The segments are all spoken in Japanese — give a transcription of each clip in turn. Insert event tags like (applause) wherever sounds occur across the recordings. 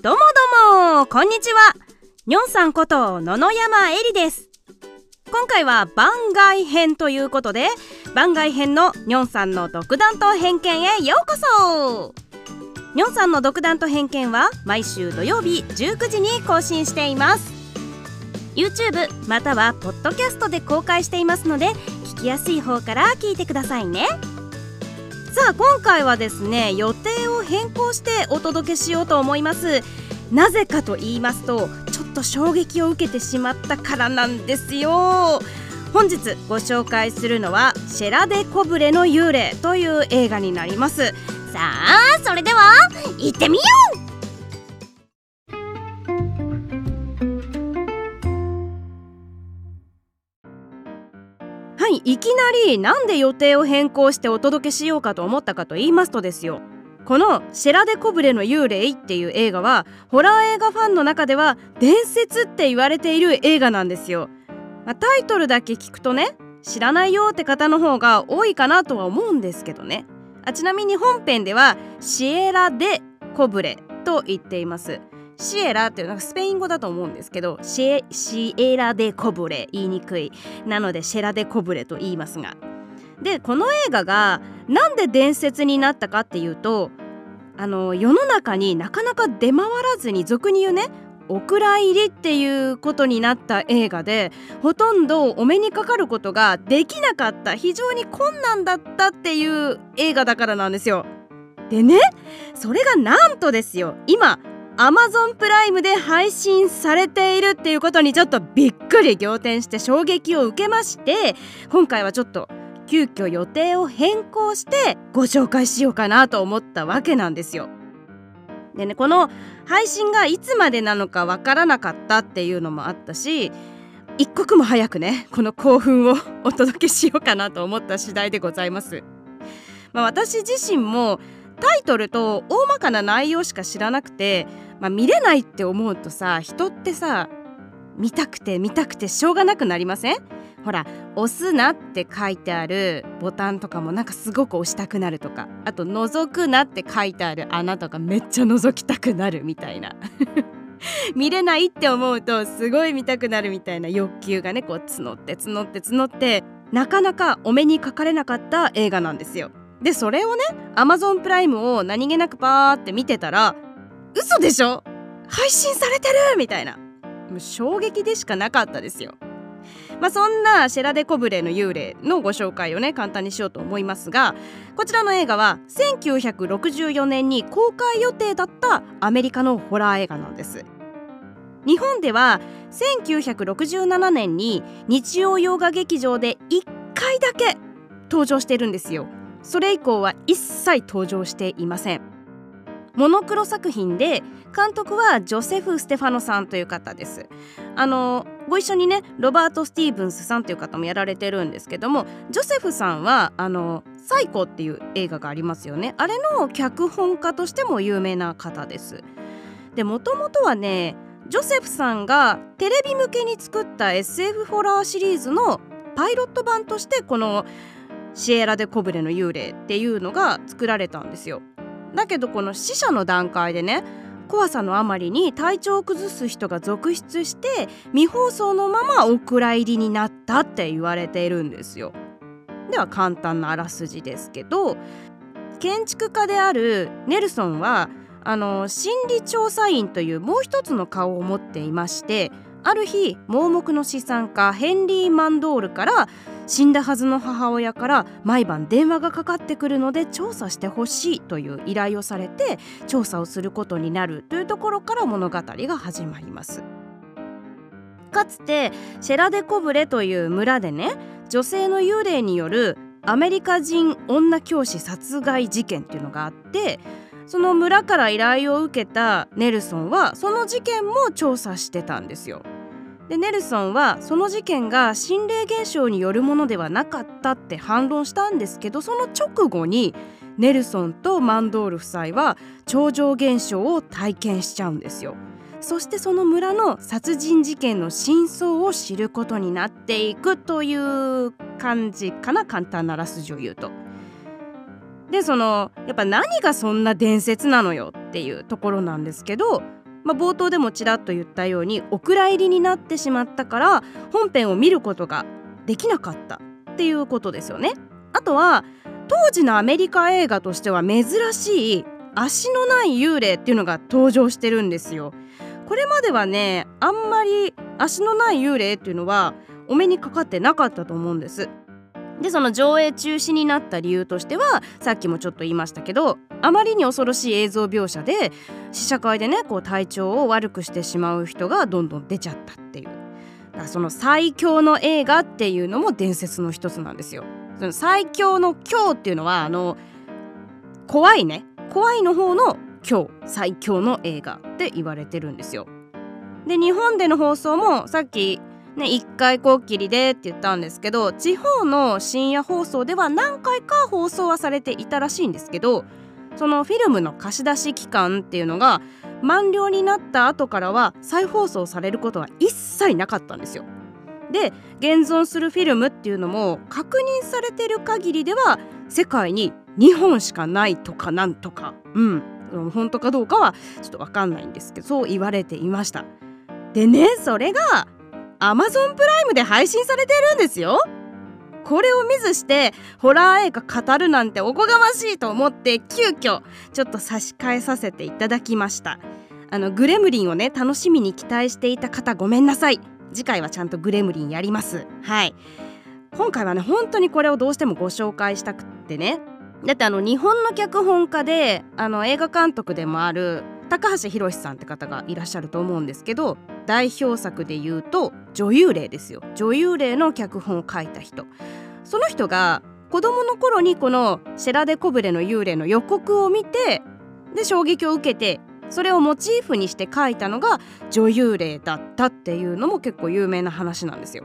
どうもどうもこんにちは。にょんさんこと野々山えりです。今回は番外編ということで番外編のにょんさんの独断と偏見へようこそ。にょんさんの独断と偏見は毎週土曜日19時に更新しています。YouTube またはポッドキャストで公開していますので聞きやすい方から聞いてくださいね。さあ今回はですね予定を変更してお届けしようと思います。なぜかと言いますとちょっと衝撃を受けてしまったからなんですよ。本日ご紹介するのはシェラデ・コブレの幽霊という映画になります。さあそれでは行ってみようはいいきなりなんで予定を変更してお届けしようかと思ったかと言いますとですよ。この「シェラデ・コブレの幽霊」っていう映画はホラー映画ファンの中では伝説って言われている映画なんですよ、まあ、タイトルだけ聞くとね知らないよって方の方が多いかなとは思うんですけどね。あちなみに本編ではシエラ・デ・コブレと言っています。シエラっていうのはスペイン語だと思うんですけどシエシエラ・デ・コブレ言いにくい。なのでシェラ・デ・コブレと言いますが。でこの映画がなんで伝説になったかっていうとあの世の中になかなか出回らずに俗に言うねお蔵入りっていうことになった映画でほとんどお目にかかることができなかった非常に困難だったっていう映画だからなんですよ。でねそれがなんとですよ。今 Amazon プライムで配信されているっていうことにちょっとびっくり仰天して衝撃を受けまして今回はちょっと急遽予定を変更してご紹介しようかなと思ったわけなんですよ。でねこの配信がいつまでなのかわからなかったっていうのもあったし一刻も早くねこの興奮をお届けしようかなと思った次第でございます。まあ、私自身もタイトルと大まかな内容しか知らなくて、まあ、見れないって思うとさ人ってさ見たくて見たくてしょうがなくなりません？ほら押すなって書いてあるボタンとかもなんかすごく押したくなるとかあと覗くなって書いてある穴とかめっちゃ覗きたくなるみたいな (laughs) 見れないって思うとすごい見たくなるみたいな欲求がねこう募って募って募ってなかなかお目にかかれなかった映画なんですよ。でそれをね Amazon プライムを何気なくパーって見てたら嘘でしょ？配信されてる！みたいな。もう衝撃でしかなかったですよ。まあ、そんなシェラデ・コブレの幽霊のご紹介をね簡単にしようと思いますがこちらの映画は1964年に公開予定だったアメリカのホラー映画なんです。日本では1967年に日曜洋画劇場で1回だけ登場してるんですよ。それ以降は一切登場していません。モノクロ作品で監督はジョセフ・ステファノさんという方です。あのご一緒にねロバート・スティーブンスさんという方もやられてるんですけどもジョセフさんはあのサイコっていう映画がありますよね。あれの脚本家としても有名な方です。でもともとはねジョセフさんがテレビ向けに作った SF ホラーシリーズのパイロット版としてこのシエラ・デ・コブレの幽霊っていうのが作られたんですよ。だけどこの死者の段階でね怖さのあまりに体調を崩す人が続出して未放送のままお蔵入りになったって言われているんですよ。では簡単なあらすじですけど建築家であるネルソンはあの心理調査員というもう一つの顔を持っていましてある日盲目の資産家ヘンリー・マンドールから死んだはずの母親から毎晩電話がかかってくるので調査してほしいという依頼をされて調査をすることになる。というところから物語が始まります。かつてシェラデコブレという村でね女性の幽霊によるアメリカ人女教師殺害事件っていうのがあってその村から依頼を受けたネルソンはその事件も調査してたんですよ。でネルソンはその事件が心霊現象によるものではなかったって反論したんですけどその直後にネルソンとマンドール夫妻は超常現象を体験しちゃうんですよ。そしてその村の殺人事件の真相を知ることになっていくという感じかな簡単ならすじを言うと。でそのやっぱ何がそんな伝説なのよっていうところなんですけどまあ、冒頭でもちらっと言ったようにお蔵入りになってしまったから本編を見ることができなかったっていうことですよね。あとは当時のアメリカ映画としては珍しい足のない幽霊っていうのが登場してるんですよ。これまではねあんまり足のない幽霊っていうのはお目にかかってなかったと思うんです。でその上映中止になった理由としてはさっきもちょっと言いましたけどあまりに恐ろしい映像描写で試写会でねこう体調を悪くしてしまう人がどんどん出ちゃったっていうだからその最強の映画っていうのも伝説の一つなんですよ。その最強の今日っていうのはあの怖いね怖いの方の今日最強の映画って言われてるんですよ。で日本での放送もさっきね1回こっきりでって言ったんですけど地方の深夜放送では何回か放送はされていたらしいんですけどそのフィルムの貸し出し期間っていうのが満了になった後からは再放送されることは一切なかったんですよ。で現存するフィルムっていうのも確認されてる限りでは世界に2本しかないとかなんとかうん本当かどうかはちょっと分かんないんですけどそう言われていましたでねそれが Amazon プライムで配信されてるんですよ。これを見ずしてホラー映画語るなんておこがましいと思って急遽ちょっと差し替えさせていただきました。あのグレムリンをね楽しみに期待していた方ごめんなさい。次回はちゃんとグレムリンやります。はい。今回はね本当にこれをどうしてもご紹介したくってね。だってあの日本の脚本家であの映画監督でもある高橋宏さんって方がいらっしゃると思うんですけど代表作で言うと女優霊ですよ女優霊の脚本を書いた人その人が子供の頃にこの「シェラデコブレの幽霊」の予告を見てで衝撃を受けてそれをモチーフにして書いたのが女優霊だったっていうのも結構有名な話なんですよ。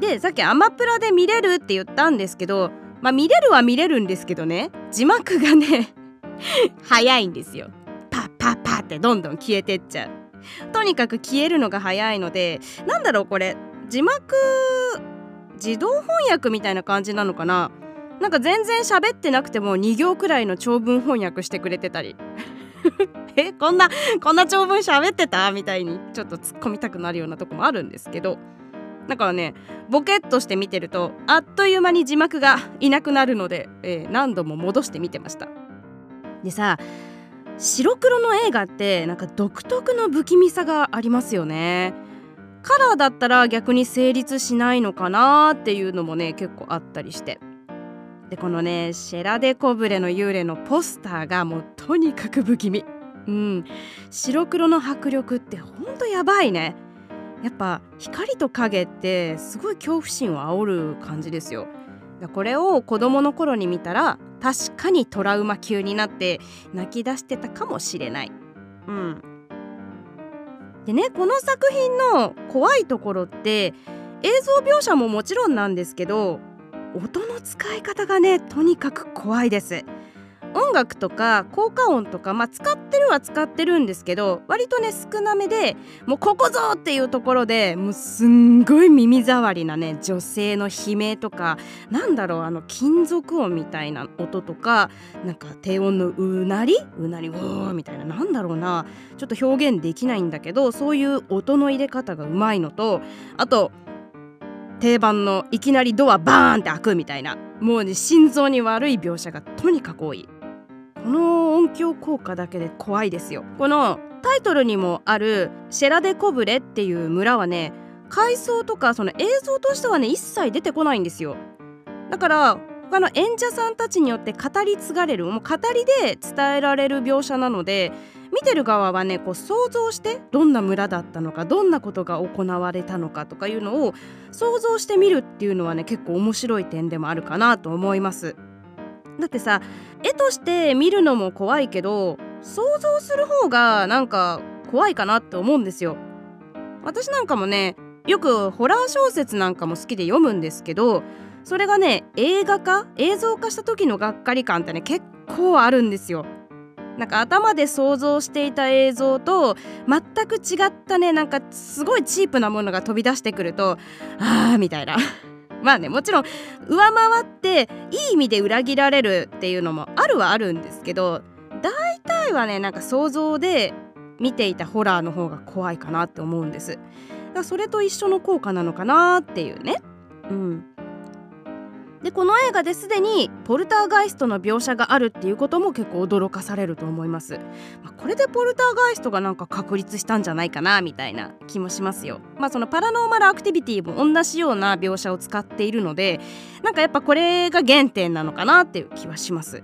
でさっきアマプラで見れるって言ったんですけどまあ見れるは見れるんですけどね字幕がね (laughs) 早いんですよ。パッパってどんどん消えてっちゃう。とにかく消えるのが早いのでなんだろうこれ。字幕自動翻訳みたいな感じなのかな。なんか全然喋ってなくても2行くらいの長文翻訳してくれてたり。(laughs) えこんなこんな長文喋ってた？みたいにちょっと突っ込みたくなるようなとこもあるんですけど。だからねボケっとして見てるとあっという間に字幕がいなくなるので、えー、何度も戻して見てました。でさ白黒の映画ってなんか独特の不気味さがありますよね。カラーだったら逆に成立しないのかなっていうのもね結構あったりして。でこのねシェラデコブレの幽霊のポスターがもうとにかく不気味。うん。白黒の迫力ってほんとやばいね。やっぱ光と影ってすごい恐怖心を煽る感じですよ。これを子供の頃に見たら確かにトラウマ級になって泣き出してたかもしれない。うん。でねこの作品の怖いところって映像描写ももちろんなんですけど音の使い方がねとにかく怖いです。音楽とか効果音とか、まあ、使ってるは使ってるんですけど割とね少なめでもうここぞっていうところでもうすんごい耳障りなね女性の悲鳴とかなんだろうあの金属音みたいな音とかなんか低音のうなりうなりうーみたいななんだろうなちょっと表現できないんだけどそういう音の入れ方がうまいのとあと定番のいきなりドアバーンって開くみたいなもうね心臓に悪い描写がとにかく多い。この音響効果だけで怖いですよ。このタイトルにもあるシェラデコブレっていう村はね階層とかその映像としてはね一切出てこないんですよ。だから他の演者さんたちによって語り継がれるもう語りで伝えられる描写なので見てる側はねこう想像してどんな村だったのかどんなことが行われたのかとかいうのを想像してみるっていうのはね結構面白い点でもあるかなと思います。だってさ絵として見るのも怖いけど想像する方がなんか怖いかなって思うんですよ。私なんかもねよくホラー小説なんかも好きで読むんですけどそれがね映画化映像化した時のがっかり感ってね結構あるんですよ。なんか頭で想像していた映像と全く違ったねなんかすごいチープなものが飛び出してくるとあーみたいな。まあねもちろん上回っていい意味で裏切られるっていうのもあるはあるんですけど大体はねなんか想像で見ていたホラーの方が怖いかなって思うんです。だそれと一緒の効果なのかなっていうね。うん。でこの映画ですでにポルターガイストの描写があるっていうことも結構驚かされると思います、まあ、これでポルターガイストがなんか確立したんじゃないかなみたいな気もしますよ。まあそのパラノーマルアクティビティも同じような描写を使っているのでなんかやっぱこれが原点なのかなっていう気はします。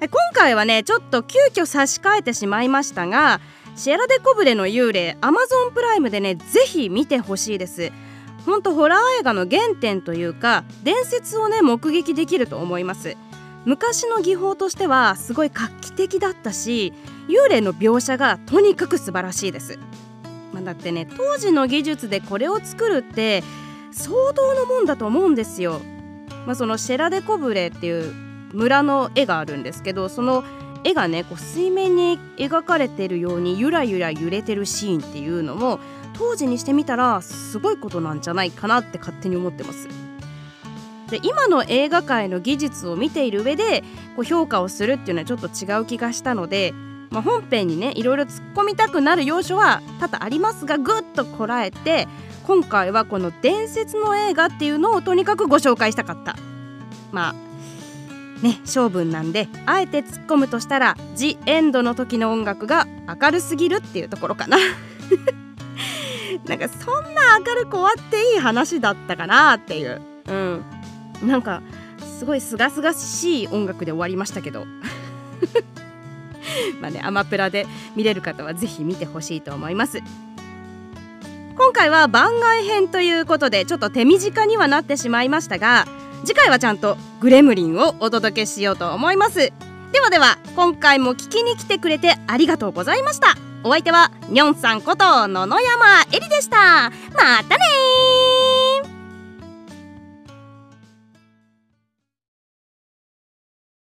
今回はねちょっと急遽差し替えてしまいましたがシェラデコブレの幽霊 Amazon プライムでねぜひ見てほしいです。ほんとホラー映画の原点というか伝説をね目撃できると思います。昔の技法としてはすごい画期的だったし幽霊の描写がとにかく素晴らしいです、まあ、だってね当時の技術でこれを作るって相当のもんだと思うんですよ、まあ、そのシェラデコブレっていう村の絵があるんですけどその絵がねこう水面に描かれてるようにゆらゆら揺れてるシーンっていうのも当時にしてみたらすごいことなんじゃないかなって勝手に思ってます。で今の映画界の技術を見ている上でこう評価をするっていうのはちょっと違う気がしたので、まあ、本編にねいろいろ突っ込みたくなる要所は多々ありますがぐっとこらえて今回はこの伝説の映画っていうのをとにかくご紹介したかった。まあね性分なんであえて突っ込むとしたら「ジ・エンド」の時の音楽が明るすぎるっていうところかな。(laughs) なんかそんな明るく終わっていい話だったかなっていう。うん。なんかすごいすがすがしい音楽で終わりましたけど。(laughs) まあねアマプラで見れる方は是非見てほしいと思います。今回は番外編ということでちょっと手短にはなってしまいましたが次回はちゃんとグレムリンをお届けしようと思います。ではでは今回も聞きに来てくれてありがとうございました。お相手はニョンさんこと野々山えりでした。またね